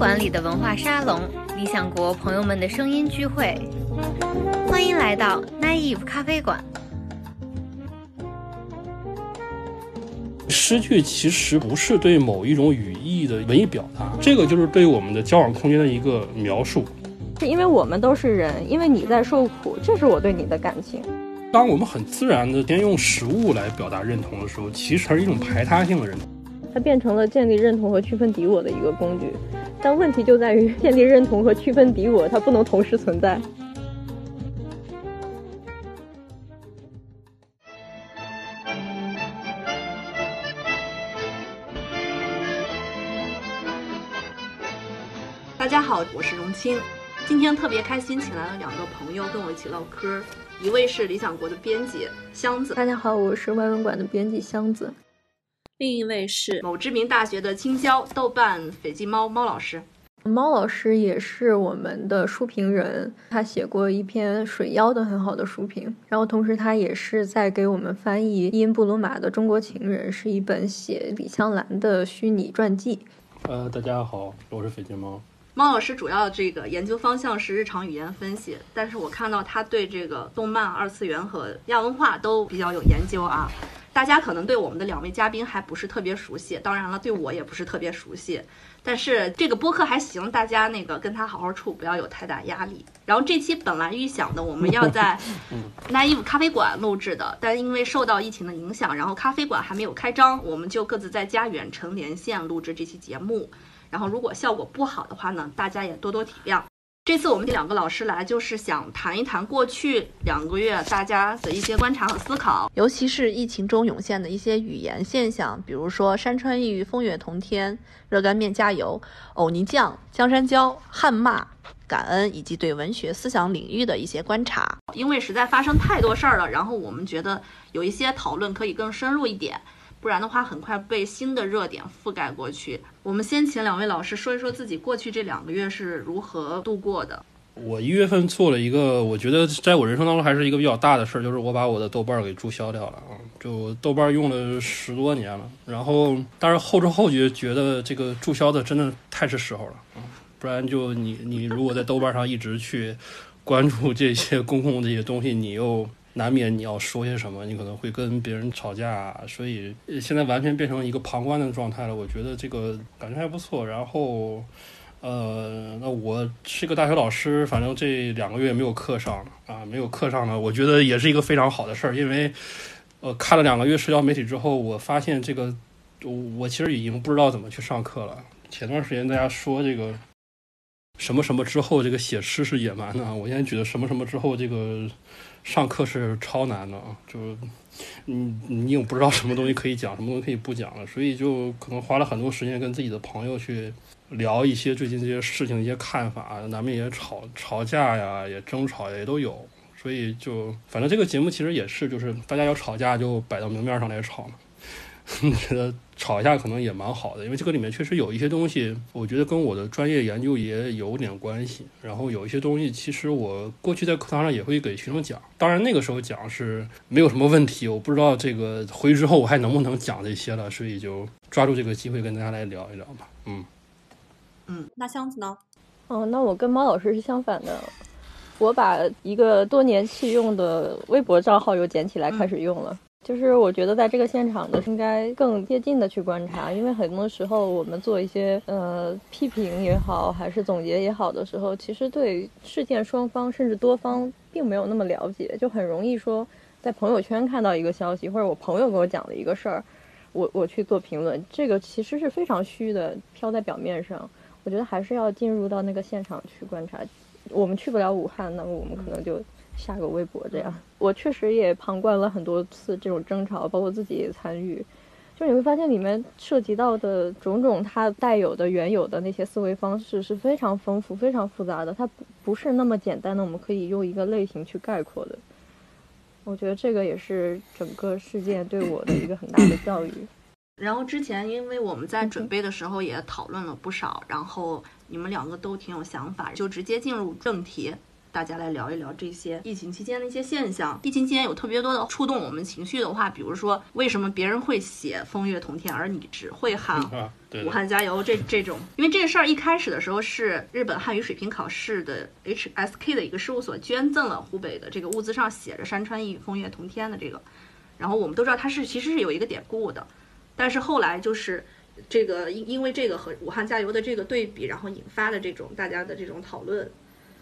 馆里的文化沙龙，理想国朋友们的声音聚会，欢迎来到 Naive 咖啡馆。诗句其实不是对某一种语义的文艺表达，这个就是对我们的交往空间的一个描述。是因为我们都是人，因为你在受苦，这是我对你的感情。当我们很自然的先用食物来表达认同的时候，其实它是一种排他性的认同。它变成了建立认同和区分敌我的一个工具，但问题就在于建立认同和区分敌我，它不能同时存在。大家好，我是荣清。今天特别开心，请来了两个朋友跟我一起唠嗑。一位是理想国的编辑箱子，大家好，我是外文馆的编辑箱子。另一位是某知名大学的青椒豆瓣斐济猫猫老师。猫老师也是我们的书评人，他写过一篇水妖的很好的书评，然后同时他也是在给我们翻译伊恩布鲁马的《中国情人》，是一本写李香兰的虚拟传记。呃，大家好，我是斐济猫。猫老师主要这个研究方向是日常语言分析，但是我看到他对这个动漫、二次元和亚文化都比较有研究啊。大家可能对我们的两位嘉宾还不是特别熟悉，当然了，对我也不是特别熟悉。但是这个播客还行，大家那个跟他好好处，不要有太大压力。然后这期本来预想的我们要在 Naive 咖啡馆录制的，但因为受到疫情的影响，然后咖啡馆还没有开张，我们就各自在家远程连线录制这期节目。然后如果效果不好的话呢，大家也多多体谅。这次我们两个老师来，就是想谈一谈过去两个月大家的一些观察和思考，尤其是疫情中涌现的一些语言现象，比如说山川异域、风月同天、热干面加油、藕泥酱、江山椒、汉骂、感恩，以及对文学思想领域的一些观察。因为实在发生太多事儿了，然后我们觉得有一些讨论可以更深入一点。不然的话，很快被新的热点覆盖过去。我们先请两位老师说一说自己过去这两个月是如何度过的。我一月份做了一个，我觉得在我人生当中还是一个比较大的事儿，就是我把我的豆瓣儿给注销掉了啊！就豆瓣儿用了十多年了，然后但是后知后觉觉得这个注销的真的太是时候了啊！不然就你你如果在豆瓣上一直去关注这些公共这些东西，你又。难免你要说些什么，你可能会跟别人吵架，所以现在完全变成一个旁观的状态了。我觉得这个感觉还不错。然后，呃，那我是一个大学老师，反正这两个月没有课上啊，没有课上呢，我觉得也是一个非常好的事儿。因为，呃，看了两个月社交媒体之后，我发现这个，我其实已经不知道怎么去上课了。前段时间大家说这个什么什么之后，这个写诗是野蛮的，我现在觉得什么什么之后这个。上课是超难的啊，就你你也不知道什么东西可以讲，什么东西可以不讲了，所以就可能花了很多时间跟自己的朋友去聊一些最近这些事情一些看法，咱们也吵吵架呀，也争吵也都有，所以就反正这个节目其实也是，就是大家要吵架就摆到明面上来吵嘛。觉得吵一下可能也蛮好的，因为这个里面确实有一些东西，我觉得跟我的专业研究也有点关系。然后有一些东西，其实我过去在课堂上也会给学生讲，当然那个时候讲是没有什么问题。我不知道这个回去之后我还能不能讲这些了，所以就抓住这个机会跟大家来聊一聊吧。嗯嗯，那箱子呢？哦，那我跟猫老师是相反的，我把一个多年弃用的微博账号又捡起来开始用了。就是我觉得在这个现场的应该更接近的去观察，因为很多时候我们做一些呃批评也好，还是总结也好的时候，其实对事件双方甚至多方并没有那么了解，就很容易说在朋友圈看到一个消息，或者我朋友给我讲了一个事儿，我我去做评论，这个其实是非常虚的，飘在表面上。我觉得还是要进入到那个现场去观察。我们去不了武汉，那么我们可能就。下个微博这样，我确实也旁观了很多次这种争吵，包括自己也参与。就你会发现里面涉及到的种种，它带有的原有的那些思维方式是非常丰富、非常复杂的，它不不是那么简单的，我们可以用一个类型去概括的。我觉得这个也是整个事件对我的一个很大的教育。然后之前因为我们在准备的时候也讨论了不少，然后你们两个都挺有想法，就直接进入正题。大家来聊一聊这些疫情期间的一些现象。疫情期间有特别多的触动我们情绪的话，比如说为什么别人会写“风月同天”，而你只会喊武汉加油这这种，因为这个事儿一开始的时候是日本汉语水平考试的 HSK 的一个事务所捐赠了湖北的这个物资上写着“山川异域，风月同天”的这个，然后我们都知道它是其实是有一个典故的，但是后来就是这个因因为这个和武汉加油的这个对比，然后引发的这种大家的这种讨论。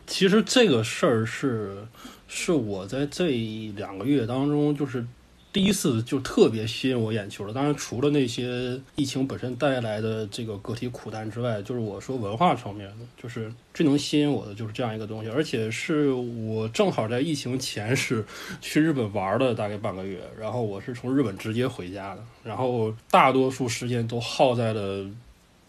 其实这个事儿是是我在这两个月当中就是。第一次就特别吸引我眼球了。当然，除了那些疫情本身带来的这个个体苦难之外，就是我说文化层面的，就是最能吸引我的就是这样一个东西。而且是我正好在疫情前是 去日本玩了大概半个月，然后我是从日本直接回家的，然后大多数时间都耗在了。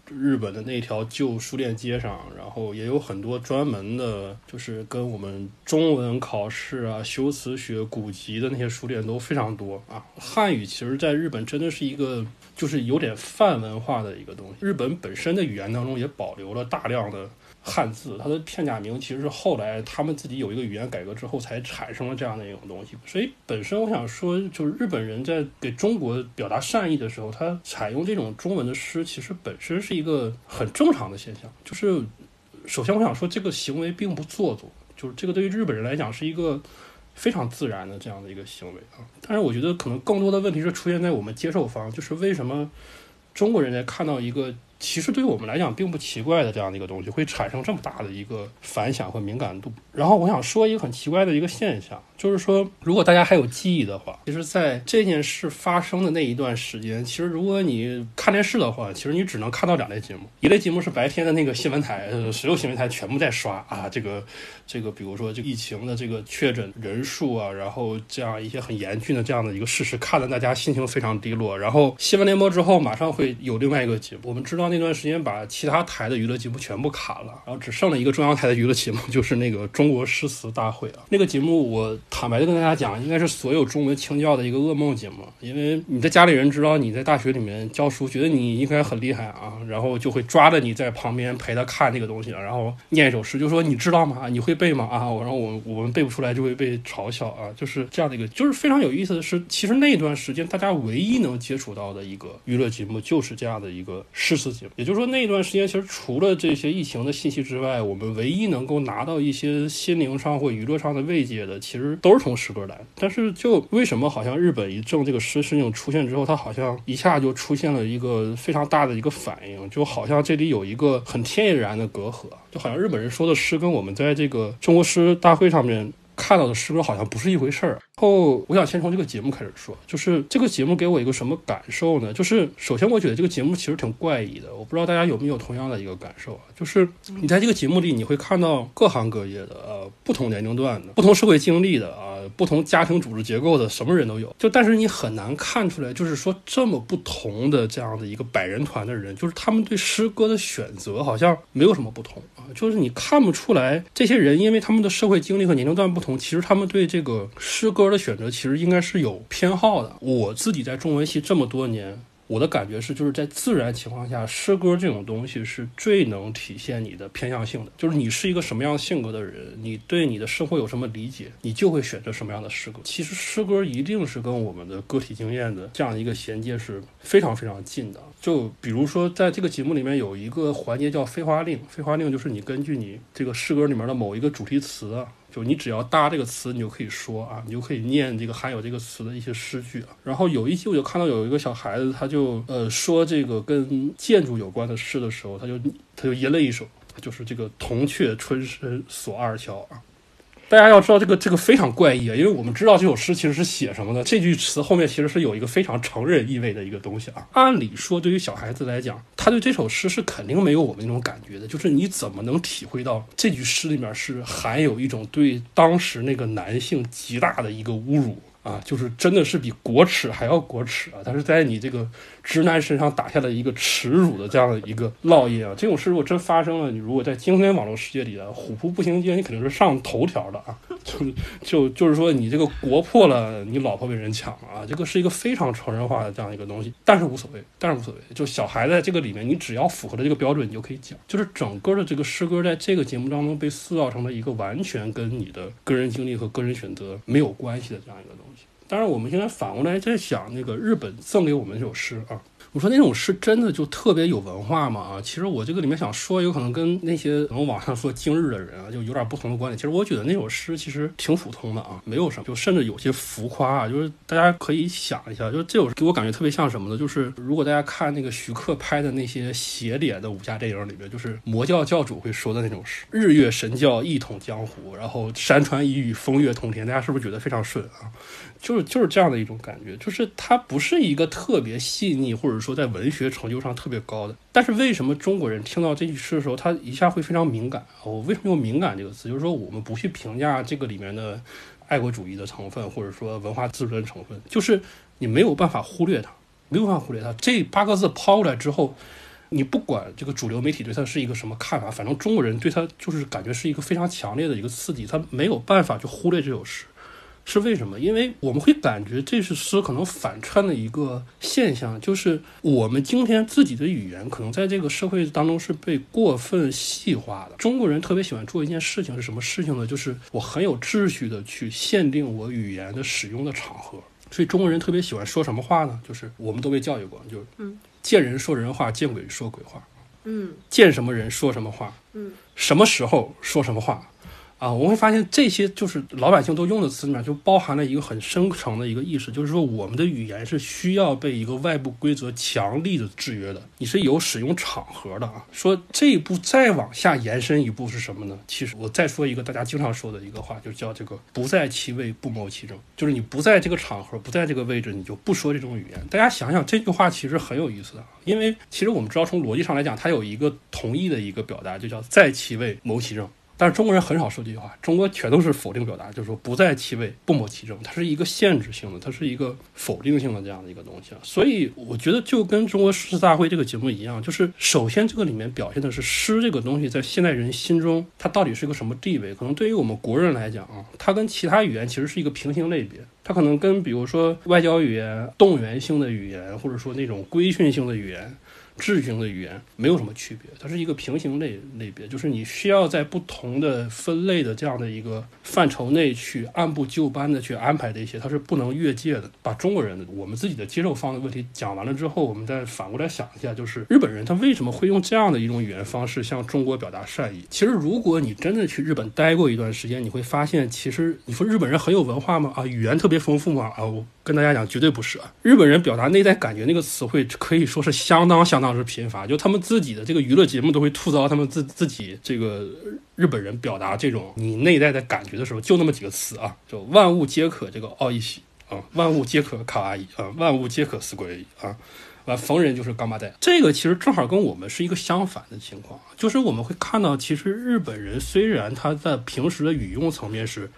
日本的那条旧书店街上，然后也有很多专门的，就是跟我们中文考试啊、修辞学、古籍的那些书店都非常多啊。汉语其实在日本真的是一个，就是有点泛文化的一个东西。日本本身的语言当中也保留了大量的。汉字，它的片假名其实是后来他们自己有一个语言改革之后才产生了这样的一种东西。所以本身我想说，就是日本人在给中国表达善意的时候，他采用这种中文的诗，其实本身是一个很正常的现象。就是首先我想说，这个行为并不做作，就是这个对于日本人来讲是一个非常自然的这样的一个行为啊。但是我觉得可能更多的问题是出现在我们接受方，就是为什么中国人在看到一个。其实对于我们来讲并不奇怪的这样的一个东西，会产生这么大的一个反响和敏感度。然后我想说一个很奇怪的一个现象，就是说，如果大家还有记忆的话，其实在这件事发生的那一段时间，其实如果你看电视的话，其实你只能看到两类节目，一类节目是白天的那个新闻台，所有新闻台全部在刷啊，这个这个，比如说这疫情的这个确诊人数啊，然后这样一些很严峻的这样的一个事实，看得大家心情非常低落。然后新闻联播之后，马上会有另外一个节目，我们知道。那段时间把其他台的娱乐节目全部砍了，然后只剩了一个中央台的娱乐节目，就是那个中国诗词大会啊。那个节目我坦白的跟大家讲，应该是所有中文清教的一个噩梦节目，因为你的家里人知道你在大学里面教书，觉得你应该很厉害啊，然后就会抓着你在旁边陪他看这个东西，然后念一首诗，就说你知道吗？你会背吗？啊，然后我我们背不出来就会被嘲笑啊，就是这样的一个，就是非常有意思的是，其实那段时间大家唯一能接触到的一个娱乐节目就是这样的一个诗词。也就是说，那段时间其实除了这些疫情的信息之外，我们唯一能够拿到一些心灵上或娱乐上的慰藉的，其实都是从诗歌来。但是，就为什么好像日本一正这个诗事情出现之后，它好像一下就出现了一个非常大的一个反应，就好像这里有一个很天然的隔阂，就好像日本人说的诗跟我们在这个中国诗大会上面看到的是不是好像不是一回事儿。然后，我想先从这个节目开始说，就是这个节目给我一个什么感受呢？就是首先，我觉得这个节目其实挺怪异的，我不知道大家有没有同样的一个感受啊？就是你在这个节目里，你会看到各行各业的，呃，不同年龄段的，不同社会经历的，啊，不同家庭组织结构的，什么人都有。就但是你很难看出来，就是说这么不同的这样的一个百人团的人，就是他们对诗歌的选择好像没有什么不同啊，就是你看不出来这些人，因为他们的社会经历和年龄段不同，其实他们对这个诗歌。的选择其实应该是有偏好的。我自己在中文系这么多年，我的感觉是，就是在自然情况下，诗歌这种东西是最能体现你的偏向性的。就是你是一个什么样性格的人，你对你的生活有什么理解，你就会选择什么样的诗歌。其实诗歌一定是跟我们的个体经验的这样一个衔接是非常非常近的。就比如说，在这个节目里面有一个环节叫飞花令，飞花令就是你根据你这个诗歌里面的某一个主题词。就你只要搭这个词，你就可以说啊，你就可以念这个含有这个词的一些诗句啊。然后有一期我就看到有一个小孩子，他就呃说这个跟建筑有关的诗的时候，他就他就吟了一首，就是这个“铜雀春深锁二乔”啊。大家要知道这个这个非常怪异啊，因为我们知道这首诗其实是写什么的。这句词后面其实是有一个非常成人意味的一个东西啊。按理说，对于小孩子来讲，他对这首诗是肯定没有我们那种感觉的。就是你怎么能体会到这句诗里面是含有一种对当时那个男性极大的一个侮辱？啊，就是真的是比国耻还要国耻啊！他是在你这个直男身上打下了一个耻辱的这样的一个烙印啊！这种事如果真发生了，你如果在今天网络世界里的虎扑步行街，你肯定是上头条的啊！就就就是说你这个国破了，你老婆被人抢了啊！这个是一个非常成人化的这样一个东西，但是无所谓，但是无所谓，就小孩在这个里面，你只要符合了这个标准，你就可以讲。就是整个的这个诗歌在这个节目当中被塑造成了一个完全跟你的个人经历和个人选择没有关系的这样一个东西。当然，我们现在反过来在想，那个日本赠给我们这首诗啊。我说那种诗真的就特别有文化吗？啊，其实我这个里面想说，有可能跟那些可能网上说今日的人啊，就有点不同的观点。其实我觉得那首诗其实挺普通的啊，没有什么，就甚至有些浮夸啊。就是大家可以想一下，就是这首给我感觉特别像什么呢？就是如果大家看那个徐克拍的那些邪典的武侠电影里面，就是魔教教主会说的那种诗：“日月神教一统江湖，然后山川异域，风月通天。”大家是不是觉得非常顺啊？就是就是这样的一种感觉，就是它不是一个特别细腻，或者说在文学成就上特别高的。但是为什么中国人听到这句诗的时候，他一下会非常敏感？我为什么用敏感这个词？就是说我们不去评价这个里面的爱国主义的成分，或者说文化自尊成分，就是你没有办法忽略它，没有办法忽略它。这八个字抛出来之后，你不管这个主流媒体对它是一个什么看法，反正中国人对它就是感觉是一个非常强烈的一个刺激，他没有办法去忽略这首诗。是为什么？因为我们会感觉这是诗可能反串的一个现象，就是我们今天自己的语言可能在这个社会当中是被过分细化的。中国人特别喜欢做一件事情是什么事情呢？就是我很有秩序的去限定我语言的使用的场合。所以中国人特别喜欢说什么话呢？就是我们都被教育过，就是嗯，见人说人话，见鬼说鬼话，嗯见什么人说什么话，嗯什么时候说什么话。啊，我会发现这些就是老百姓都用的词里面，就包含了一个很深层的一个意识，就是说我们的语言是需要被一个外部规则强力的制约的，你是有使用场合的啊。说这一步再往下延伸一步是什么呢？其实我再说一个大家经常说的一个话，就叫这个“不在其位，不谋其政”，就是你不在这个场合，不在这个位置，你就不说这种语言。大家想想这句话其实很有意思的，因为其实我们知道从逻辑上来讲，它有一个同义的一个表达，就叫“在其位，谋其政”。但是中国人很少说这句话，中国全都是否定表达，就是说不在其位，不谋其政，它是一个限制性的，它是一个否定性的这样的一个东西。所以我觉得就跟中国诗词大会这个节目一样，就是首先这个里面表现的是诗这个东西在现代人心中它到底是一个什么地位？可能对于我们国人来讲啊，它跟其他语言其实是一个平行类别，它可能跟比如说外交语言、动员性的语言，或者说那种规训性的语言。秩序性的语言没有什么区别，它是一个平行类类别，就是你需要在不同的分类的这样的一个范畴内去按部就班的去安排这些，它是不能越界的。把中国人的我们自己的接受方的问题讲完了之后，我们再反过来想一下，就是日本人他为什么会用这样的一种语言方式向中国表达善意？其实如果你真的去日本待过一段时间，你会发现，其实你说日本人很有文化吗？啊，语言特别丰富吗？啊，我跟大家讲，绝对不是啊。日本人表达内在感觉那个词汇可以说是相当相当。之贫乏，就他们自己的这个娱乐节目都会吐槽他们自自己这个日本人表达这种你内在的感觉的时候，就那么几个词啊，就万物皆可这个奥义喜啊，万物皆可卡哇伊啊，万物皆可死鬼啊，完逢人就是干巴带。这个其实正好跟我们是一个相反的情况，就是我们会看到，其实日本人虽然他在平时的语用层面是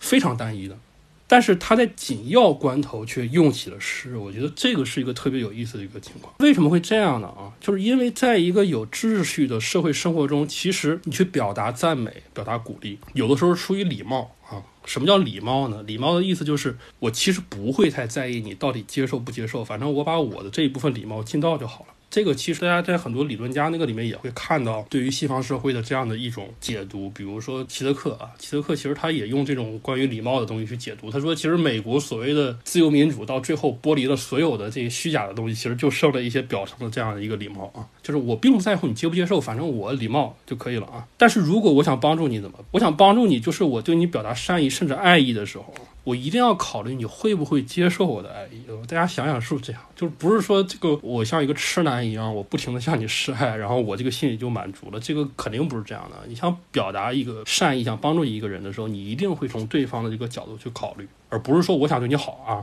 非常单一的。但是他在紧要关头却用起了诗，我觉得这个是一个特别有意思的一个情况。为什么会这样呢？啊，就是因为在一个有秩序的社会生活中，其实你去表达赞美、表达鼓励，有的时候出于礼貌啊。什么叫礼貌呢？礼貌的意思就是我其实不会太在意你到底接受不接受，反正我把我的这一部分礼貌尽到就好了。这个其实大家在很多理论家那个里面也会看到，对于西方社会的这样的一种解读。比如说齐德克啊，齐德克其实他也用这种关于礼貌的东西去解读。他说，其实美国所谓的自由民主到最后剥离了所有的这些虚假的东西，其实就剩了一些表层的这样的一个礼貌啊，就是我并不在乎你接不接受，反正我礼貌就可以了啊。但是如果我想帮助你，怎么？我想帮助你，就是我对你表达善意甚至爱意的时候。我一定要考虑你会不会接受我的爱意。大家想想是不是这样？就是不是说这个我像一个痴男一样，我不停的向你示爱，然后我这个心里就满足了？这个肯定不是这样的。你想表达一个善意，想帮助一个人的时候，你一定会从对方的这个角度去考虑，而不是说我想对你好啊，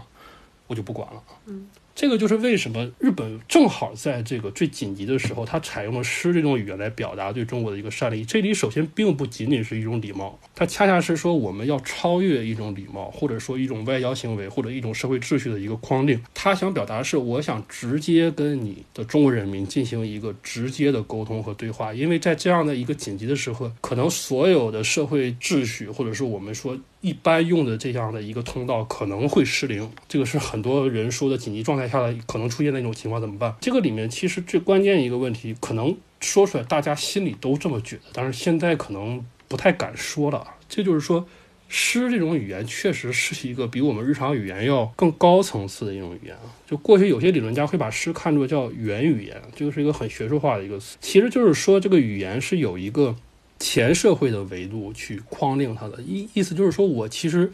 我就不管了。嗯，这个就是为什么日本正好在这个最紧急的时候，他采用了诗这种语言来表达对中国的一个善意。这里首先并不仅仅是一种礼貌，它恰恰是说我们要超越一种礼貌，或者说一种外交行为，或者一种社会秩序的一个框定。他想表达的是，我想直接跟你的中国人民进行一个直接的沟通和对话，因为在这样的一个紧急的时候，可能所有的社会秩序，或者是我们说。一般用的这样的一个通道可能会失灵，这个是很多人说的紧急状态下的可能出现的一种情况，怎么办？这个里面其实最关键一个问题，可能说出来大家心里都这么觉得，但是现在可能不太敢说了。这就是说，诗这种语言确实是一个比我们日常语言要更高层次的一种语言啊。就过去有些理论家会把诗看作叫元语言，这个是一个很学术化的一个词，其实就是说这个语言是有一个。前社会的维度去框定它的意意思就是说，我其实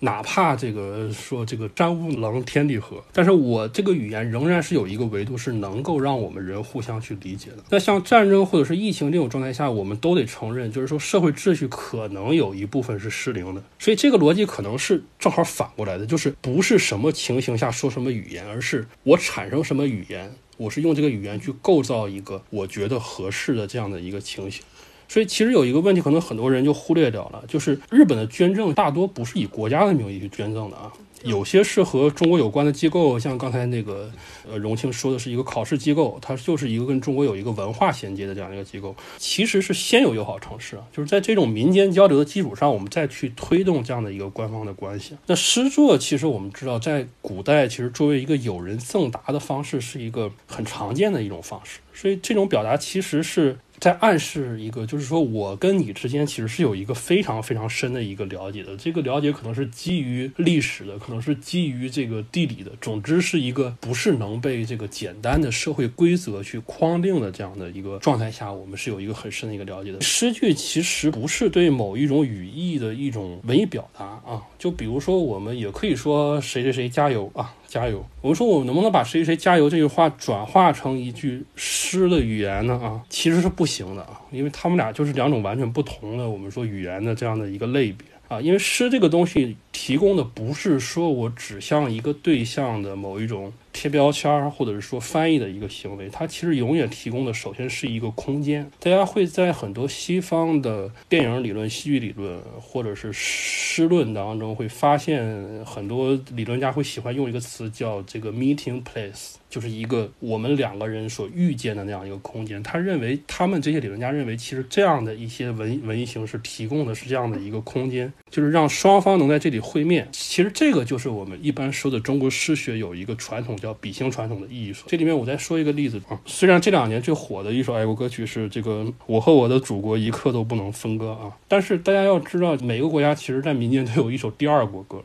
哪怕这个说这个战无能天地合，但是我这个语言仍然是有一个维度是能够让我们人互相去理解的。那像战争或者是疫情这种状态下，我们都得承认，就是说社会秩序可能有一部分是失灵的。所以这个逻辑可能是正好反过来的，就是不是什么情形下说什么语言，而是我产生什么语言，我是用这个语言去构造一个我觉得合适的这样的一个情形。所以其实有一个问题，可能很多人就忽略掉了，就是日本的捐赠大多不是以国家的名义去捐赠的啊，有些是和中国有关的机构，像刚才那个呃荣庆说的是一个考试机构，它就是一个跟中国有一个文化衔接的这样一个机构，其实是先有友好城市啊，就是在这种民间交流的基础上，我们再去推动这样的一个官方的关系。那诗作其实我们知道，在古代其实作为一个友人赠答的方式，是一个很常见的一种方式，所以这种表达其实是。在暗示一个，就是说我跟你之间其实是有一个非常非常深的一个了解的。这个了解可能是基于历史的，可能是基于这个地理的。总之是一个不是能被这个简单的社会规则去框定的这样的一个状态下，我们是有一个很深的一个了解的。诗句其实不是对某一种语义的一种文艺表达啊。就比如说，我们也可以说谁谁谁加油啊。加油！我们说，我们能不能把“谁谁谁加油”这句话转化成一句诗的语言呢？啊，其实是不行的啊，因为他们俩就是两种完全不同的，我们说语言的这样的一个类别啊。因为诗这个东西提供的不是说我指向一个对象的某一种。贴标签，或者是说翻译的一个行为，它其实永远提供的首先是一个空间。大家会在很多西方的电影理论、戏剧理论，或者是诗论当中，会发现很多理论家会喜欢用一个词叫这个 meeting place。就是一个我们两个人所遇见的那样一个空间。他认为，他们这些理论家认为，其实这样的一些文文艺形式提供的是这样的一个空间，就是让双方能在这里会面。其实这个就是我们一般说的中国诗学有一个传统叫比兴传统的艺术。这里面我再说一个例子啊，虽然这两年最火的一首爱国歌曲是这个“我和我的祖国一刻都不能分割”啊，但是大家要知道，每个国家其实在民间都有一首第二国歌。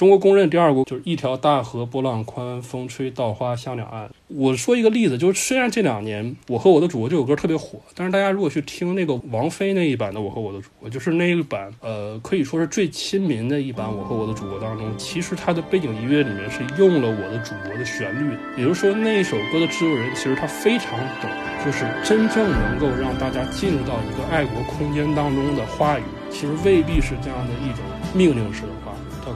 中国公认第二国就是一条大河波浪宽，风吹稻花香两岸。我说一个例子，就是虽然这两年我和我的祖国这首歌特别火，但是大家如果去听那个王菲那一版的《我和我的祖国》，就是那一版，呃，可以说是最亲民的一版《我和我的祖国》当中，其实它的背景音乐里面是用了我的祖国的旋律。也就是说，那一首歌的制作人其实他非常懂，就是真正能够让大家进入到一个爱国空间当中的话语，其实未必是这样的一种命令式的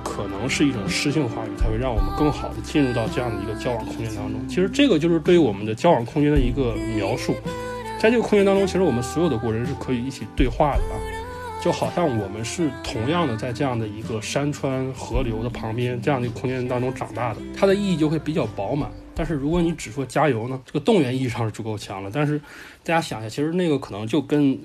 可能是一种诗性话语，才会让我们更好的进入到这样的一个交往空间当中。其实这个就是对于我们的交往空间的一个描述。在这个空间当中，其实我们所有的国人是可以一起对话的啊，就好像我们是同样的在这样的一个山川河流的旁边这样的一个空间当中长大的，它的意义就会比较饱满。但是如果你只说加油呢，这个动员意义上是足够强了。但是大家想一下，其实那个可能就跟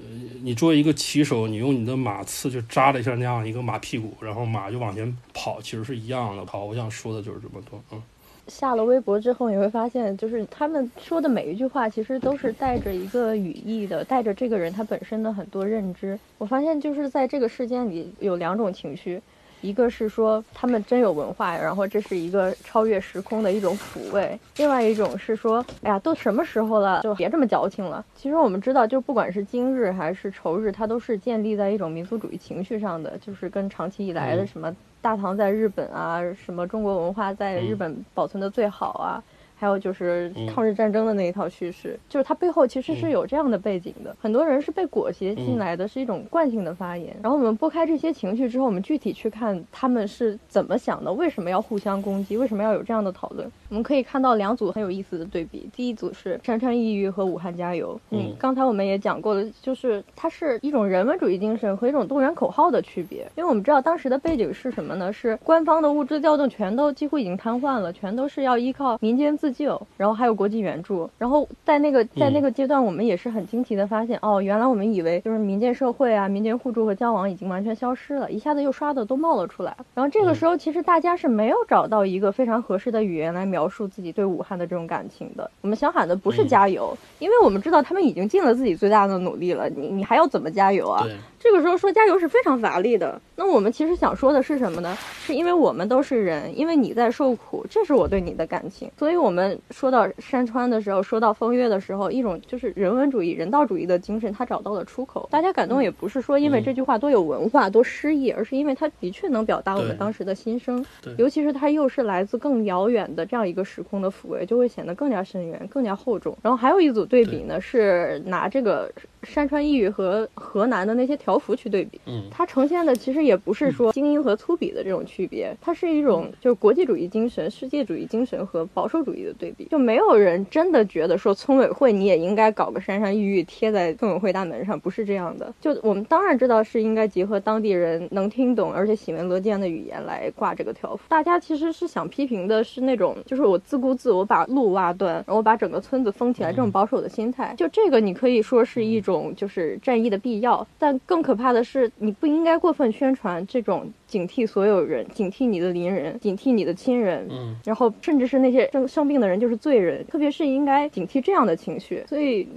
你作为一个骑手，你用你的马刺去扎了一下那样一个马屁股，然后马就往前跑，其实是一样的。好，我想说的就是这么多。嗯，下了微博之后，你会发现，就是他们说的每一句话，其实都是带着一个语义的，带着这个人他本身的很多认知。我发现，就是在这个事件里有两种情绪。一个是说他们真有文化，然后这是一个超越时空的一种抚慰；另外一种是说，哎呀，都什么时候了，就别这么矫情了。其实我们知道，就不管是今日还是仇日，它都是建立在一种民族主义情绪上的，就是跟长期以来的什么大唐在日本啊，什么中国文化在日本保存的最好啊。还有就是抗日战争的那一套叙事，就是它背后其实是有这样的背景的。很多人是被裹挟进来的，是一种惯性的发言。然后我们拨开这些情绪之后，我们具体去看他们是怎么想的，为什么要互相攻击，为什么要有这样的讨论？我们可以看到两组很有意思的对比。第一组是山川异域和武汉加油。嗯刚才我们也讲过了，就是它是一种人文主义精神和一种动员口号的区别。因为我们知道当时的背景是什么呢？是官方的物资调动全都几乎已经瘫痪了，全都是要依靠民间自救，然后还有国际援助。然后在那个在那个阶段，我们也是很惊奇的发现，哦，原来我们以为就是民间社会啊、民间互助和交往已经完全消失了，一下子又刷的都冒了出来。然后这个时候，其实大家是没有找到一个非常合适的语言来描述自己对武汉的这种感情的。我们想喊的不是加油，因为我们知道他们已经尽了自己最大的努力了，你你还要怎么加油啊？对，这个时候说加油是非常乏力的。那我们其实想说的是什么呢？是因为我们都是人，因为你在受苦，这是我对你的感情。所以我们说到山川的时候，说到风月的时候，一种就是人文主义、人道主义的精神，它找到了出口。大家感动也不是说因为这句话多有文化、多诗意，而是因为它的确能表达我们当时的心声对。尤其是它又是来自更遥远的这样一个时空的抚慰，就会显得更加深远、更加厚重。然后还有一组对比呢，是拿这个山川异域和河南的那些条幅去对比。嗯它呈现的其实也不是说精英和粗鄙的这种区别，它是一种就是国际主义精神、世界主义精神和保守主义的对比。就没有人真的觉得说村委会你也应该搞个山山玉玉贴在村委会大门上，不是这样的。就我们当然知道是应该结合当地人能听懂而且喜闻乐见的语言来挂这个条幅。大家其实是想批评的是那种就是我自顾自我把路挖断，然后我把整个村子封起来这种保守的心态。就这个你可以说是一种就是战役的必要，但更可怕的是你不应该过分宣传这种警惕所有人、警惕你的邻人、警惕你的亲人，嗯然后甚至是那些生生病的人就是罪人，特别是应该警惕这样的情绪。所以，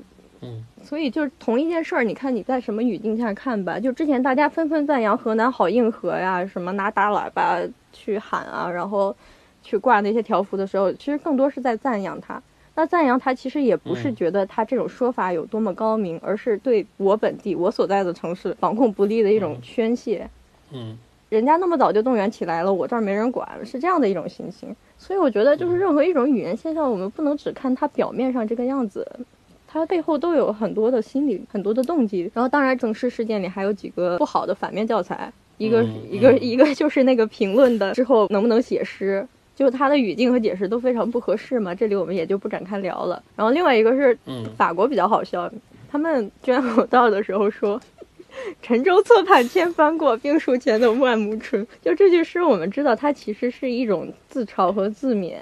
嗯，所以就是同一件事儿，你看你在什么语境下看吧。就之前大家纷纷赞扬河南好硬核呀，什么拿大喇叭去喊啊，然后去挂那些条幅的时候，其实更多是在赞扬他。那赞扬他其实也不是嗯觉得他这种说法有多么高明，而是对我本地我所在的城市防控不力的一种宣泄。嗯人家那么早就动员起来了，我这儿没人管，是这样的一种心情。所以我觉得，就是任何一种语言现象，我们不能只看它表面上这个样子，它背后都有很多的心理、很多的动机。然后，当然，整事事件里还有几个不好的反面教材，一个、嗯一个嗯一个就是那个评论的之后能不能写诗。就他的语境和解释都非常不合适嘛，这里我们也就不展开聊了。然后另外一个是嗯法国比较好笑，他们捐口罩的时候说沉舟侧畔千帆过，病树前头万木春。就这句诗，我们知道它其实是一种自嘲和自勉，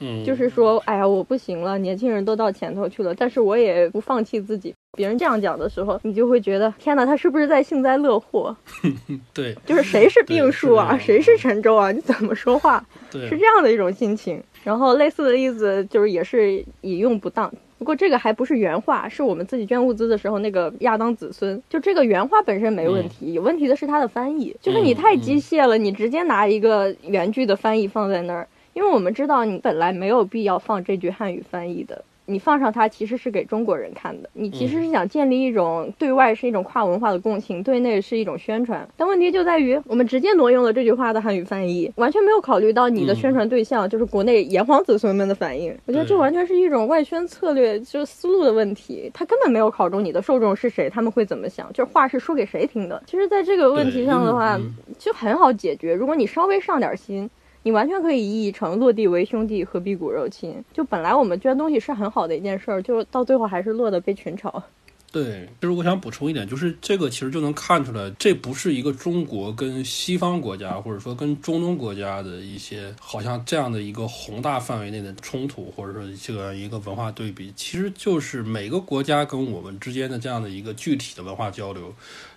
嗯，就是说，哎呀，我不行了，年轻人都到前头去了，但是我也不放弃自己。别人这样讲的时候，你就会觉得，天哪，他是不是在幸灾乐祸？对就是谁是病树啊，是谁是沉舟啊？你怎么说话？对是这样的一种心情。然后类似的例子就是也是引用不当，不过这个还不是原话，是我们自己捐物资的时候那个亚当子孙。就这个原话本身没问题，有问题的是它的翻译，就是你太机械了，你直接拿一个原句的翻译放在那儿，因为我们知道你本来没有必要放这句汉语翻译的。你放上它其实是给中国人看的，你其实是想建立一种对外是一种跨文化的共情，对内是一种宣传。但问题就在于，我们直接挪用了这句话的汉语翻译，完全没有考虑到你的宣传对象、就是国内炎黄子孙们的反应。我觉得这完全是一种外宣策略，就是思路的问题。他根本没有考中你的受众是谁，他们会怎么想，就是话是说给谁听的。其实，在这个问题上的话，就很好解决。如果你稍微上点心。你完全可以译成“落地为兄弟，何必骨肉亲”。就本来我们捐东西是很好的一件事儿，就是到最后还是落得被群嘲。对，其实我想补充一点，就是这个其实就能看出来，这不是一个中国跟西方国家，或者说跟中东国家的一些好像这样的一个宏大范围内的冲突，或者说这个一个文化对比，其实就是每个国家跟我们之间的这样的一个具体的文化交流。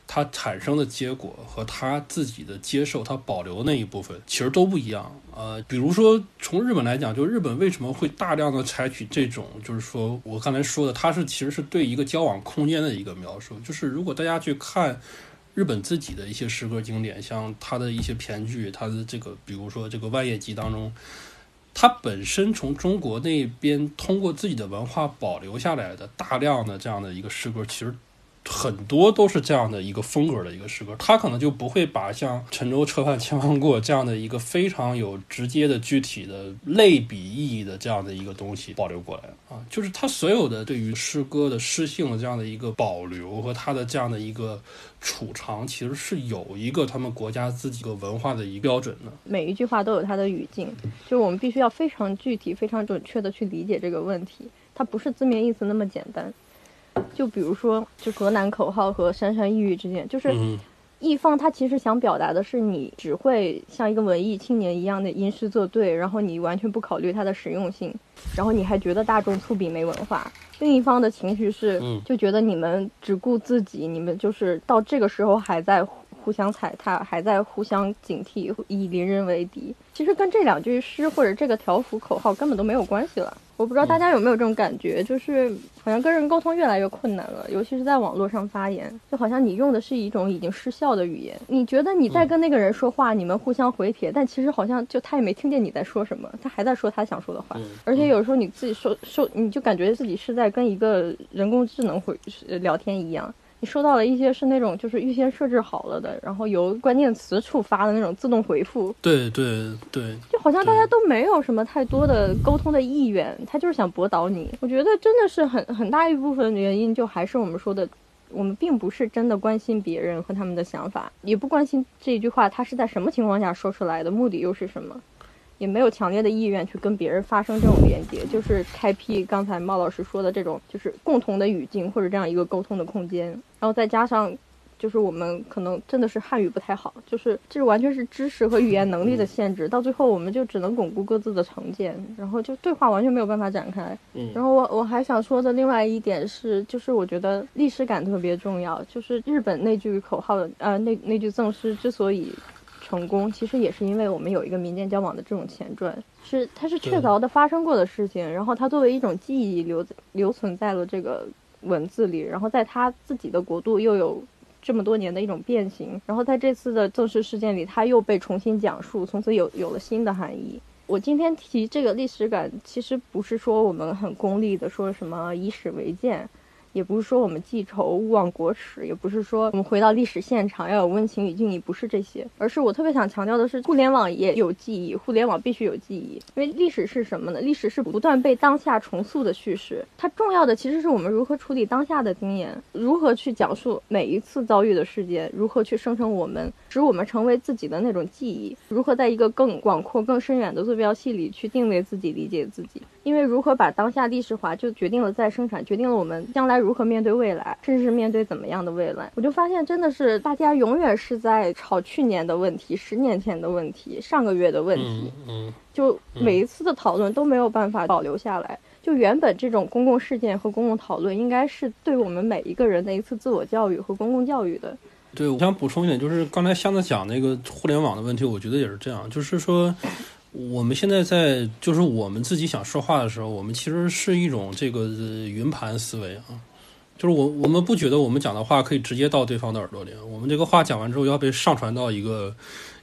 它产生的结果和他自己的接受，他保留的那一部分其实都不一样。呃，比如说从日本来讲，就日本为什么会大量的采取这种，就是说我刚才说的，它是其实是对一个交往空间的一个描述。就是如果大家去看日本自己的一些诗歌经典，像他的一些骈句，他的这个，比如说这个《万叶集》当中。它本身从中国那边通过自己的文化保留下来的大量的这样的一个诗歌，其实很多都是这样的一个风格的一个诗歌，他可能就不会把像“沉舟侧畔千帆过”这样的一个非常有直接的具体的类比意义的这样的一个东西保留过来啊，就是他所有的对于诗歌的诗性的这样的一个保留和他的这样的一个储藏，其实是有一个他们国家自己的文化的一个标准的。每一句话都有它的语境，就是我们必须要非常具体、非常准确的去理解这个问题，它不是字面意思那么简单。就比如说，就河南口号和山山抑郁之间，就是嗯一方他其实想表达的是你只会像一个文艺青年一样的吟诗作对，然后你完全不考虑它的实用性，然后你还觉得大众粗鄙没文化。另一方的情绪是嗯，就觉得你们只顾自己，你们就是到这个时候还在互互相踩踏，还在互相警惕，以邻人为敌。其实跟这两句诗或者这个条幅口号根本都没有关系了。我不知道大家有没有这种感觉，就是好像跟人沟通越来越困难了，尤其是在网络上发言，就好像你用的是一种已经失效的语言。你觉得你在跟那个人说话，你们互相回帖，但其实好像就他也没听见你在说什么，他还在说他想说的话。嗯而且有时候你自己说说，你就感觉自己是在跟一个人工智能回呃聊天一样。你收到了一些是那种就是预先设置好了的，然后由关键词触发的那种自动回复，对对对，就好像大家都没有什么太多的沟通的意愿，他就是想驳倒你。我觉得真的是很很大一部分原因，就还是我们说的，我们并不是真的关心别人和他们的想法，也不关心这一句话他是在什么情况下说出来的，目的又是什么。也没有强烈的意愿去跟别人发生这种连接，就是开辟刚才茂老师说的这种，就是共同的语境或者这样一个沟通的空间，然后再加上，就是我们可能真的是汉语不太好，就是这完全是知识和语言能力的限制，到最后我们就只能巩固各自的成见，然后就对话完全没有办法展开。嗯然后我我还想说的另外一点是，就是我觉得历史感特别重要，就是日本那句口号的呃那那句赠诗之所以成功，其实也是因为我们有一个民间交往的这种前传，是它是确凿的发生过的事情，然后它作为一种记忆留留存在了这个文字里，然后在他自己的国度又有。这么多年的一种变形，然后在这次的正式事件里，它又被重新讲述，从此有有了新的含义。我今天提这个历史感，其实不是说我们很功利的说什么以史为鉴，也不是说我们记仇勿忘国耻，也不是说我们回到历史现场要有温情与敬意，不是这些，而是我特别想强调的是，互联网也有记忆，互联网必须有记忆，因为历史是什么呢？历史是不断被当下重塑的叙事，它重要的其实是我们如何处理当下的经验，如何去讲述每一次遭遇的事件，如何去生成我们，使我们成为自己的那种记忆，如何在一个更广阔、更深远的坐标系里去定位自己、理解自己。因为如何把当下历史化，就决定了再生产，决定了我们将来如何面对未来，甚至是面对怎么样的未来。我就发现，真的是大家永远是在吵去年的问题、十年前的问题、上个月的问题嗯，嗯就每一次的讨论都没有办法保留下来。就原本这种公共事件和公共讨论，应该是对我们每一个人的一次自我教育和公共教育的。对，我想补充一点，就是刚才箱子讲那个互联网的问题，我觉得也是这样，就是说。我们现在在就是我们自己想说话的时候，我们其实是一种这个呃云盘思维啊，就是我我们不觉得我们讲的话可以直接到对方的耳朵里，我们这个话讲完之后要被上传到一个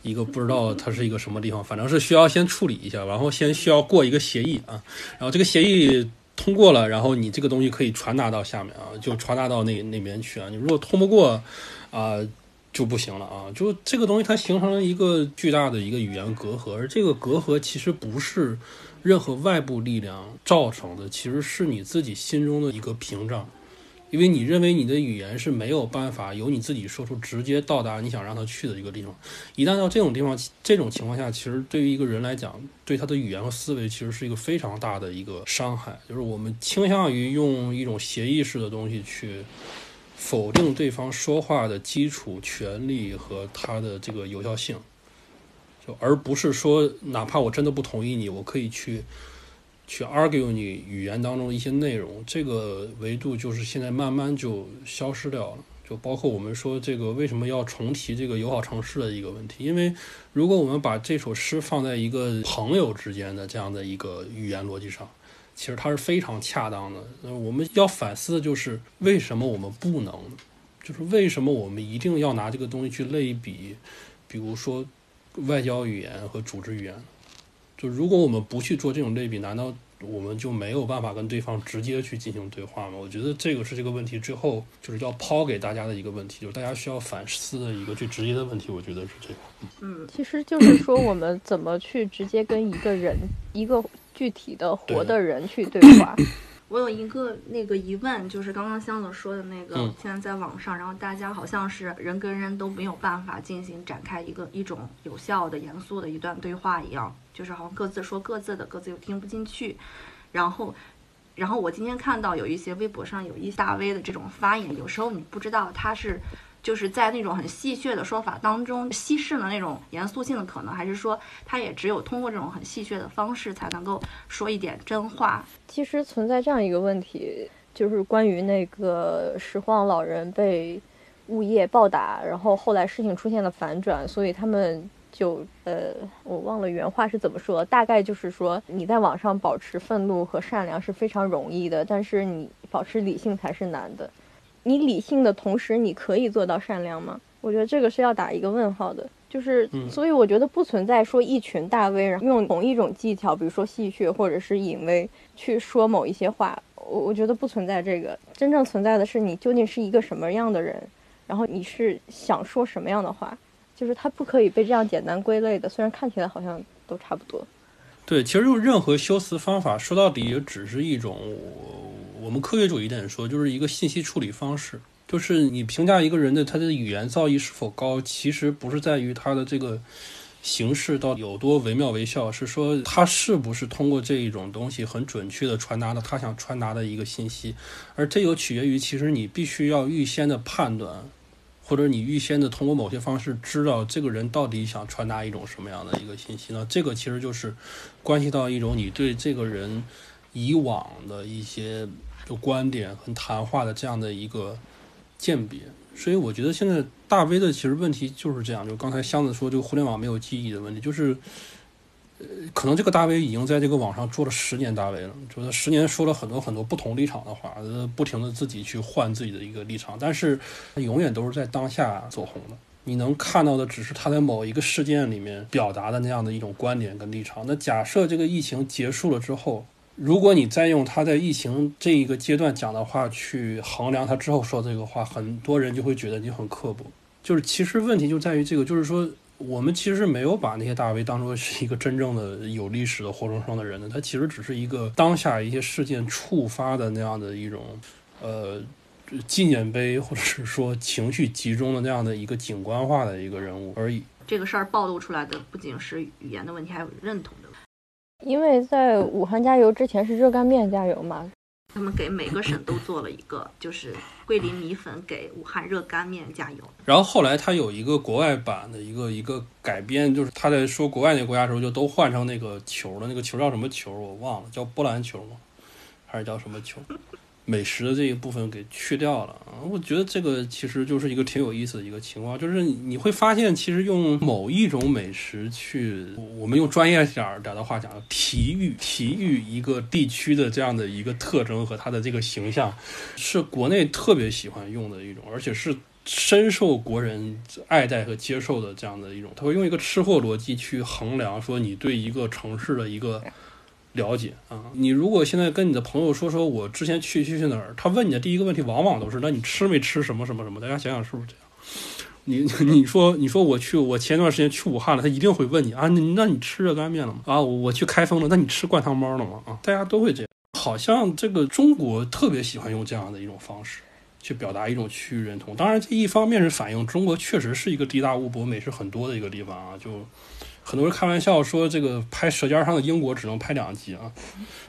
一个不知道它是一个什么地方，反正是需要先处理一下，然后先需要过一个协议啊，然后这个协议通过了，然后你这个东西可以传达到下面啊，就传达到那那边去啊，你如果通不过啊。就不行了啊！就这个东西，它形成了一个巨大的一个语言隔阂，而这个隔阂其实不是任何外部力量造成的，其实是你自己心中的一个屏障，因为你认为你的语言是没有办法由你自己说出直接到达你想让它去的一个地方。一旦到这种地方，这种情况下，其实对于一个人来讲，对他的语言和思维其实是一个非常大的一个伤害，就是我们倾向于用一种协议式的东西去。否定对方说话的基础权利和他的这个有效性，就而不是说，哪怕我真的不同意你，我可以去去 argue 你语言当中的一些内容，这个维度就是现在慢慢就消失掉了。就包括我们说这个为什么要重提这个友好城市的一个问题，因为如果我们把这首诗放在一个朋友之间的这样的一个语言逻辑上。其实它是非常恰当的。我们要反思的就是为什么我们不能，就是为什么我们一定要拿这个东西去类比，比如说外交语言和组织语言。就如果我们不去做这种类比，难道我们就没有办法跟对方直接去进行对话吗？我觉得这个是这个问题之后就是要抛给大家的一个问题，就是大家需要反思的一个最直接的问题。我觉得是这个。嗯，其实就是说，我们怎么去直接跟一个人、一个具体的活的人去对话？我有一个那个疑问，就是刚刚箱子说的那个，嗯现在在网上，然后大家好像是人跟人都没有办法进行展开一个一种有效的、严肃的一段对话一样，就是好像各自说各自的，各自又听不进去，然后。然后我今天看到有一些微博上有一些大 V 的这种发言，有时候你不知道他是就是在那种很戏谑的说法当中稀释了那种严肃性的可能，还是说他也只有通过这种很戏谑的方式才能够说一点真话？其实存在这样一个问题，就是关于那个拾荒老人被物业暴打，然后后来事情出现了反转，所以他们就呃，我忘了原话是怎么说，大概就是说你在网上保持愤怒和善良是非常容易的，但是你保持理性才是难的。你理性的同时，你可以做到善良吗？我觉得这个是要打一个问号的。就是，嗯所以我觉得不存在说一群大 V 然后用同一种技巧，比如说戏谑或者是隐微去说某一些话，我我觉得不存在这个。真正存在的是你究竟是一个什么样的人，然后你是想说什么样的话，就是它不可以被这样简单归类的。虽然看起来好像都差不多。对，其实用任何修辞方法，说到底也只是一种，我我们科学主义一点说，就是一个信息处理方式。就是你评价一个人的他的语言造诣是否高，其实不是在于他的这个形式到底有多惟妙惟肖，是说他是不是通过这一种东西很准确的传达了他想传达的一个信息，而这又取决于其实你必须要预先的判断。或者你预先的通过某些方式知道这个人到底想传达一种什么样的一个信息呢？这个其实就是关系到一种你对这个人以往的一些就观点和谈话的这样的一个鉴别。所以我觉得现在大 V 的其实问题就是这样，就刚才箱子说这个互联网没有记忆的问题，就是。可能这个大 V 已经在这个网上做了十年大 V 了，就是十年说了很多很多不同立场的话，不停的自己去换自己的一个立场，但是他永远都是在当下走红的。你能看到的只是他在某一个事件里面表达的那样的一种观点跟立场。那假设这个疫情结束了之后，如果你再用他在疫情这一个阶段讲的话去衡量他之后说这个话，很多人就会觉得你很刻薄。就是其实问题就在于这个，就是说。我们其实没有把那些大 V 当做是一个真正的有历史的活生生的人呢，他其实只是一个当下一些事件触发的那样的一种，呃，纪念碑或者是说情绪集中的那样的一个景观化的一个人物而已。这个事儿暴露出来的不仅是语言的问题，还有认同的问题。因为在武汉加油之前是热干面加油嘛，他们给每个省都做了一个，就是桂林米粉给武汉热干面加油。然后后来他有一个国外版的一个一个改编，就是他在说国外那个国家的时候，就都换成那个球了，那个球叫什么球我忘了，叫波兰球吗？还是叫什么球？美食的这一部分给去掉了啊！我觉得这个其实就是一个挺有意思的一个情况，就是你会发现，其实用某一种美食去，我们用专业点儿点的话讲，体育体育一个地区的这样的一个特征和它的这个形象，是国内特别喜欢用的一种，而且是深受国人爱戴和接受的这样的一种。他会用一个吃货逻辑去衡量，说你对一个城市的一个。了解啊，你如果现在跟你的朋友说说我之前去去去哪儿，他问你的第一个问题往往都是那你吃没吃什么什么什么？大家想想是不是这样？你你说你说我去我前段时间去武汉了，他一定会问你啊，那你吃热干面了吗？啊，我我去开封了，那你吃灌汤包了吗？啊，大家都会这样，好像这个中国特别喜欢用这样的一种方式去表达一种区域认同。当然，这一方面是反映中国确实是一个地大物博、美食很多的一个地方啊，就。很多人开玩笑说，这个拍《舌尖上的英国》只能拍两集啊，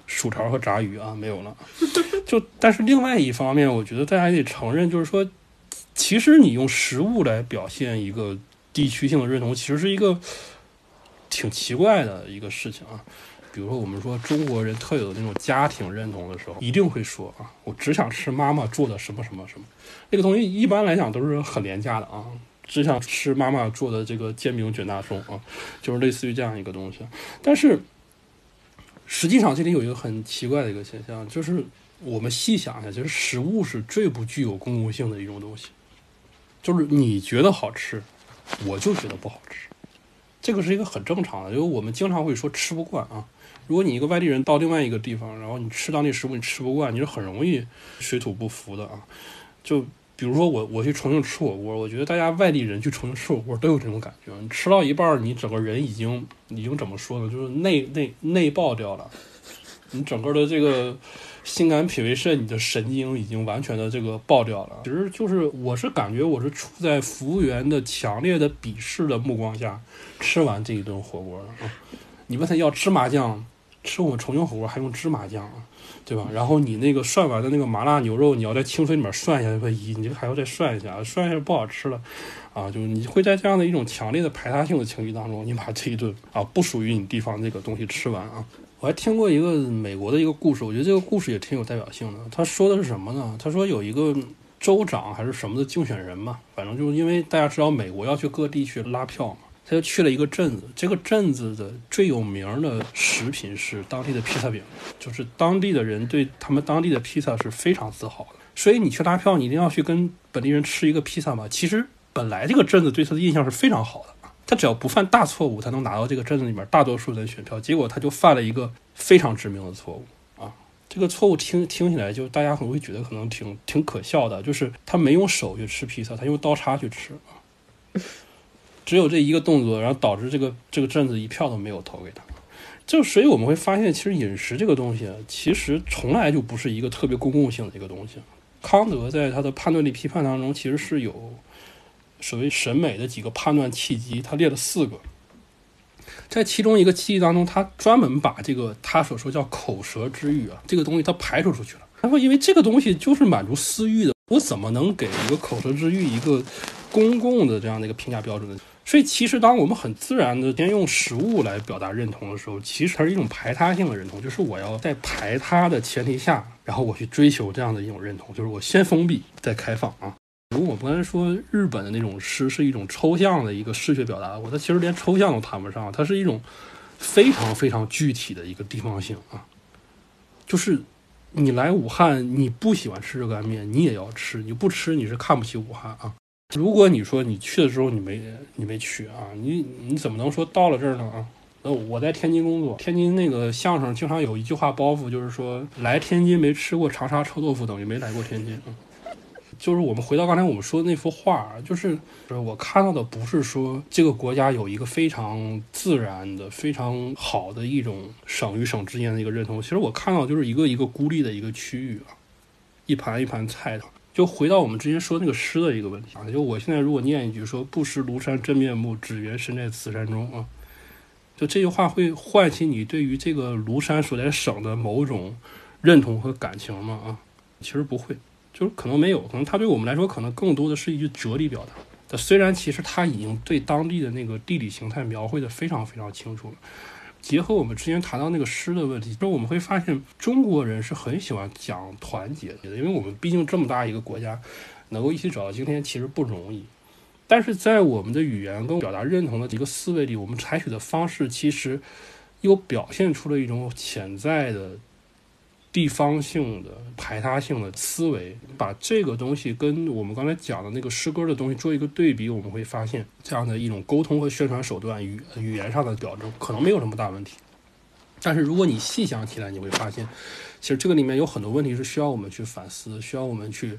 薯条和炸鱼啊没有了。就但是另外一方面，我觉得大家得承认，就是说，其实你用食物来表现一个地区性的认同，其实是一个挺奇怪的一个事情啊。比如说，我们说中国人特有的那种家庭认同的时候，一定会说啊，我只想吃妈妈做的什么什么什么。那个东西一般来讲都是很廉价的啊。只想吃妈妈做的这个煎饼卷大葱啊，就是类似于这样一个东西。但是实际上这里有一个很奇怪的一个现象，就是我们细想一下，其实食物是最不具有公共性的一种东西。就是你觉得好吃，我就觉得不好吃，这个是一个很正常的。因为我们经常会说吃不惯啊，如果你一个外地人到另外一个地方，然后你吃当地食物你吃不惯，你是很容易水土不服的啊。就比如说我我去重庆吃火锅，我觉得大家外地人去重庆吃火锅都有这种感觉，你吃到一半，你整个人已经已经怎么说呢？就是内内内爆掉了，你整个的这个心肝脾胃肾，你的神经已经完全的这个爆掉了。其实就是我是感觉我是处在服务员的强烈的鄙视的目光下吃完这一顿火锅的。你问他要芝麻酱，吃我们重庆火锅还用芝麻酱啊？对吧？然后你那个涮完的那个麻辣牛肉，你要在清水里面涮一下，说咦，你这还要再涮一下，涮一下不好吃了，啊，就是你会在这样的一种强烈的排他性的情绪当中，你把这一顿啊不属于你地方这个东西吃完啊。我还听过一个美国的一个故事，我觉得这个故事也挺有代表性的。他说的是什么呢？他说有一个州长还是什么的竞选人嘛，反正就是因为大家知道美国要去各地去拉票嘛。他就去了一个镇子，这个镇子的最有名的食品是当地的披萨饼，就是当地的人对他们当地的披萨是非常自豪的。所以你去拉票，你一定要去跟本地人吃一个披萨嘛。其实本来这个镇子对他的印象是非常好的，他只要不犯大错误，他能拿到这个镇子里面大多数人选票。结果他就犯了一个非常致命的错误啊！这个错误听听起来就大家可能会觉得可能挺挺可笑的，就是他没用手去吃披萨，他用刀叉去吃啊。只有这一个动作，然后导致这个这个镇子一票都没有投给他。就所以我们会发现，其实饮食这个东西，其实从来就不是一个特别公共性的一个东西。康德在他的判断力批判当中，其实是有所谓审美的几个判断契机，他列了四个。在其中一个契机当中，他专门把这个他所说叫口舌之欲啊，这个东西他排除出去了。他说，因为这个东西就是满足私欲的，我怎么能给一个口舌之欲一个公共的这样的一个评价标准呢？所以，其实当我们很自然的先用食物来表达认同的时候，其实它是一种排他性的认同，就是我要在排他的前提下，然后我去追求这样的一种认同，就是我先封闭再开放啊。如果我刚才说日本的那种诗是一种抽象的一个视觉表达，我它其实连抽象都谈不上，它是一种非常非常具体的一个地方性啊。就是你来武汉，你不喜欢吃热干面，你也要吃，你不吃你是看不起武汉啊。如果你说你去的时候你没你没去啊，你你怎么能说到了这儿呢啊？那我在天津工作，天津那个相声经常有一句话包袱，就是说来天津没吃过长沙臭豆腐等于没来过天津。就是我们回到刚才我们说的那幅画，就是我看到的不是说这个国家有一个非常自然的、非常好的一种省与省之间的一个认同，其实我看到就是一个一个孤立的一个区域啊，一盘一盘菜的。就回到我们之前说那个诗的一个问题啊，就我现在如果念一句说“不识庐山真面目，只缘身在此山中”啊，就这句话会唤起你对于这个庐山所在省的某种认同和感情吗？啊，其实不会，就是可能没有，可能它对我们来说可能更多的是一句哲理表达。虽然其实它已经对当地的那个地理形态描绘的非常非常清楚了。结合我们之前谈到那个诗的问题，就是我们会发现中国人是很喜欢讲团结的，因为我们毕竟这么大一个国家，能够一起走到今天其实不容易。但是在我们的语言跟表达认同的一个思维里，我们采取的方式其实又表现出了一种潜在的。地方性的排他性的思维，把这个东西跟我们刚才讲的那个诗歌的东西做一个对比，我们会发现这样的一种沟通和宣传手段语语言上的表征可能没有什么大问题。但是如果你细想起来，你会发现，其实这个里面有很多问题是需要我们去反思，需要我们去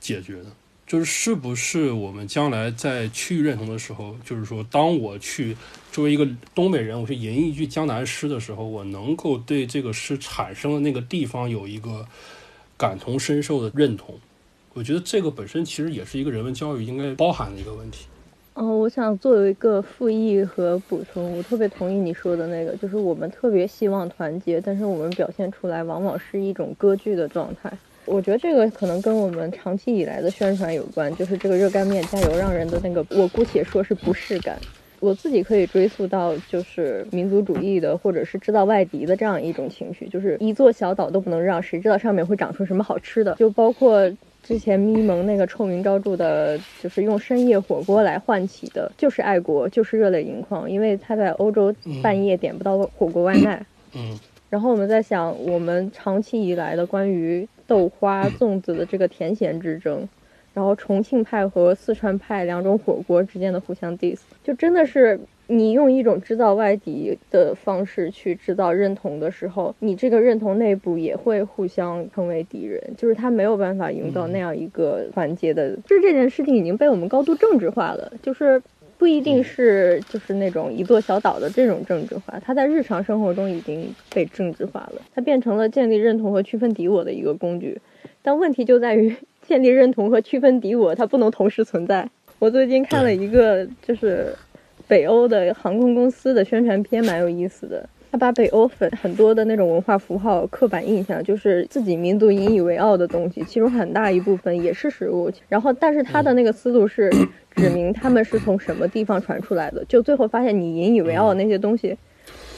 解决的。就是是不是我们将来在区域认同的时候，就是说，当我去作为一个东北人，我去吟一句江南诗的时候，我能够对这个诗产生的那个地方有一个感同身受的认同。我觉得这个本身其实也是一个人文教育应该包含的一个问题。嗯，我想作为一个复议和补充，我特别同意你说的那个，就是我们特别希望团结，但是我们表现出来往往是一种割据的状态。我觉得这个可能跟我们长期以来的宣传有关，就是这个热干面加油让人的那个，我姑且说是不适感。我自己可以追溯到就是民族主义的，或者是知道外敌的这样一种情绪，就是一座小岛都不能让，谁知道上面会长出什么好吃的？就包括之前咪蒙那个臭名昭著的，就是用深夜火锅来唤起的，就是爱国，就是热泪盈眶，因为他在欧洲半夜点不到火锅外卖。嗯。然后我们在想，我们长期以来的关于豆花、粽子的这个甜咸之争，然后重庆派和四川派两种火锅之间的互相 diss，就真的是你用一种制造外敌的方式去制造认同的时候，你这个认同内部也会互相成为敌人，就是他没有办法营造那样一个团结的。就是这件事情已经被我们高度政治化了，就是不一定是就是那种一座小岛的这种政治化，它在日常生活中已经被政治化了，它变成了建立认同和区分敌我的一个工具。但问题就在于 建立认同和区分敌我，它不能同时存在。我最近看了一个就是北欧的航空公司的宣传片，蛮有意思的。他把北欧很很多的那种文化符号、刻板印象，就是自己民族引以为傲的东西，其中很大一部分也是食物。然后，但是他的那个思路是 指明他们是从什么地方传出来的。就最后发现，你引以为傲的那些东西，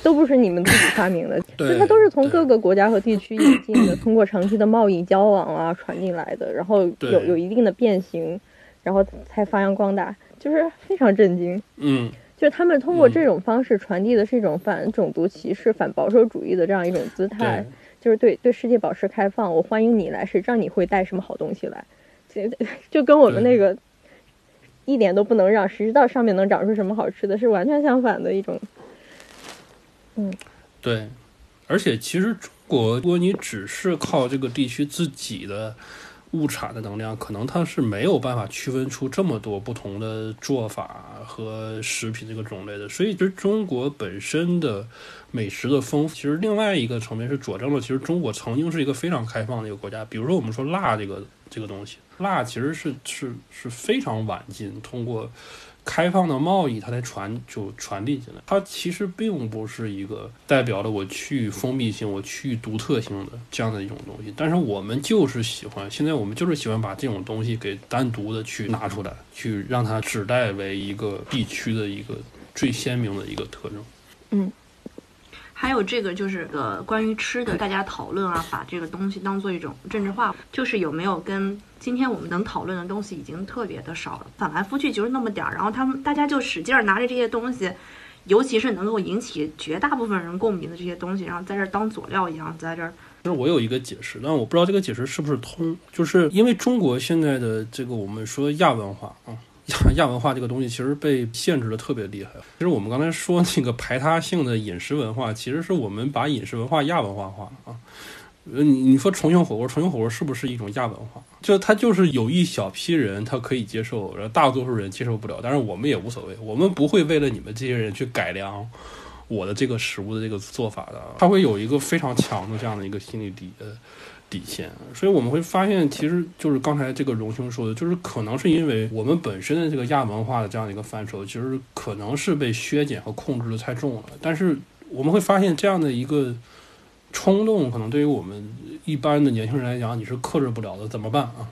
都不是你们自己发明的，就它都是从各个国家和地区引进的，通过长期的贸易交往啊传进来的，然后有有一定的变形。然后才发扬光大，就是非常震惊。嗯，就是他们通过这种方式传递的是一种反种族歧视、反保守主义的这样一种姿态，就是对对世界保持开放，我欢迎你来，谁知道你会带什么好东西来？就 就跟我们那个一点都不能让，谁知道上面能长出什么好吃的，是完全相反的一种。嗯，对，而且其实中国，如果你只是靠这个地区自己的。物产的能量，可能它是没有办法区分出这么多不同的做法和食品这个种类的。所以，其实中国本身的美食的丰富，其实另外一个层面是佐证了，其实中国曾经是一个非常开放的一个国家。比如说，我们说辣这个这个东西，辣其实是是是非常晚进通过。开放的贸易，它才传就传递进来。它其实并不是一个代表了我去封闭性、我去独特性的这样的一种东西。但是我们就是喜欢，现在我们就是喜欢把这种东西给单独的去拿出来，去让它指代为一个地区的一个最鲜明的一个特征。嗯。还有这个就是呃，关于吃的，大家讨论啊，把这个东西当做一种政治化，就是有没有跟今天我们能讨论的东西已经特别的少了，反来覆去就是那么点儿，然后他们大家就使劲儿拿着这些东西，尤其是能够引起绝大部分人共鸣的这些东西，然后在这儿当佐料一样，在这儿。就是我有一个解释，但我不知道这个解释是不是通，就是因为中国现在的这个我们说亚文化啊。亚文化这个东西其实被限制的特别厉害。其实我们刚才说那个排他性的饮食文化，其实是我们把饮食文化亚文化化啊。呃，你你说重庆火锅，重庆火锅是不是一种亚文化？就它就是有一小批人他可以接受，然后大多数人接受不了。但是我们也无所谓，我们不会为了你们这些人去改良我的这个食物的这个做法的。他会有一个非常强的这样的一个心理底呃。底线，所以我们会发现，其实就是刚才这个荣兄说的，就是可能是因为我们本身的这个亚文化的这样一个范畴，其实可能是被削减和控制的太重了。但是我们会发现，这样的一个冲动，可能对于我们一般的年轻人来讲，你是克制不了的。怎么办啊？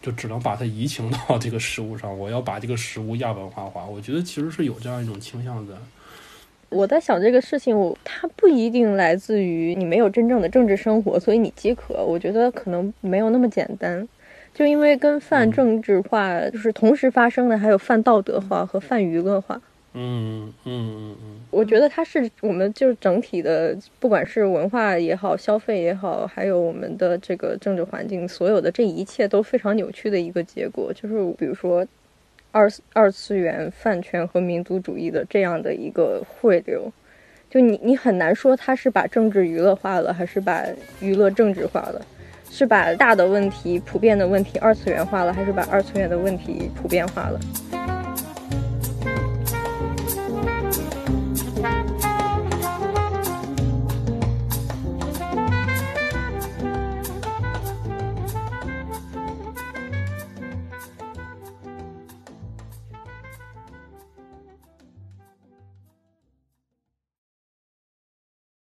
就只能把它移情到这个食物上，我要把这个食物亚文化化。我觉得其实是有这样一种倾向的。我在想这个事情，我它不一定来自于你没有真正的政治生活，所以你饥渴。我觉得可能没有那么简单，就因为跟泛政治化就是同时发生的，还有泛道德化和泛娱乐化。嗯嗯嗯嗯，我觉得它是我们就是整体的，不管是文化也好，消费也好，还有我们的这个政治环境，所有的这一切都非常扭曲的一个结果。就是比如说。二二次元饭圈和民族主义的这样的一个汇流，就你你很难说他是把政治娱乐化了，还是把娱乐政治化了，是把大的问题、普遍的问题二次元化了，还是把二次元的问题普遍化了。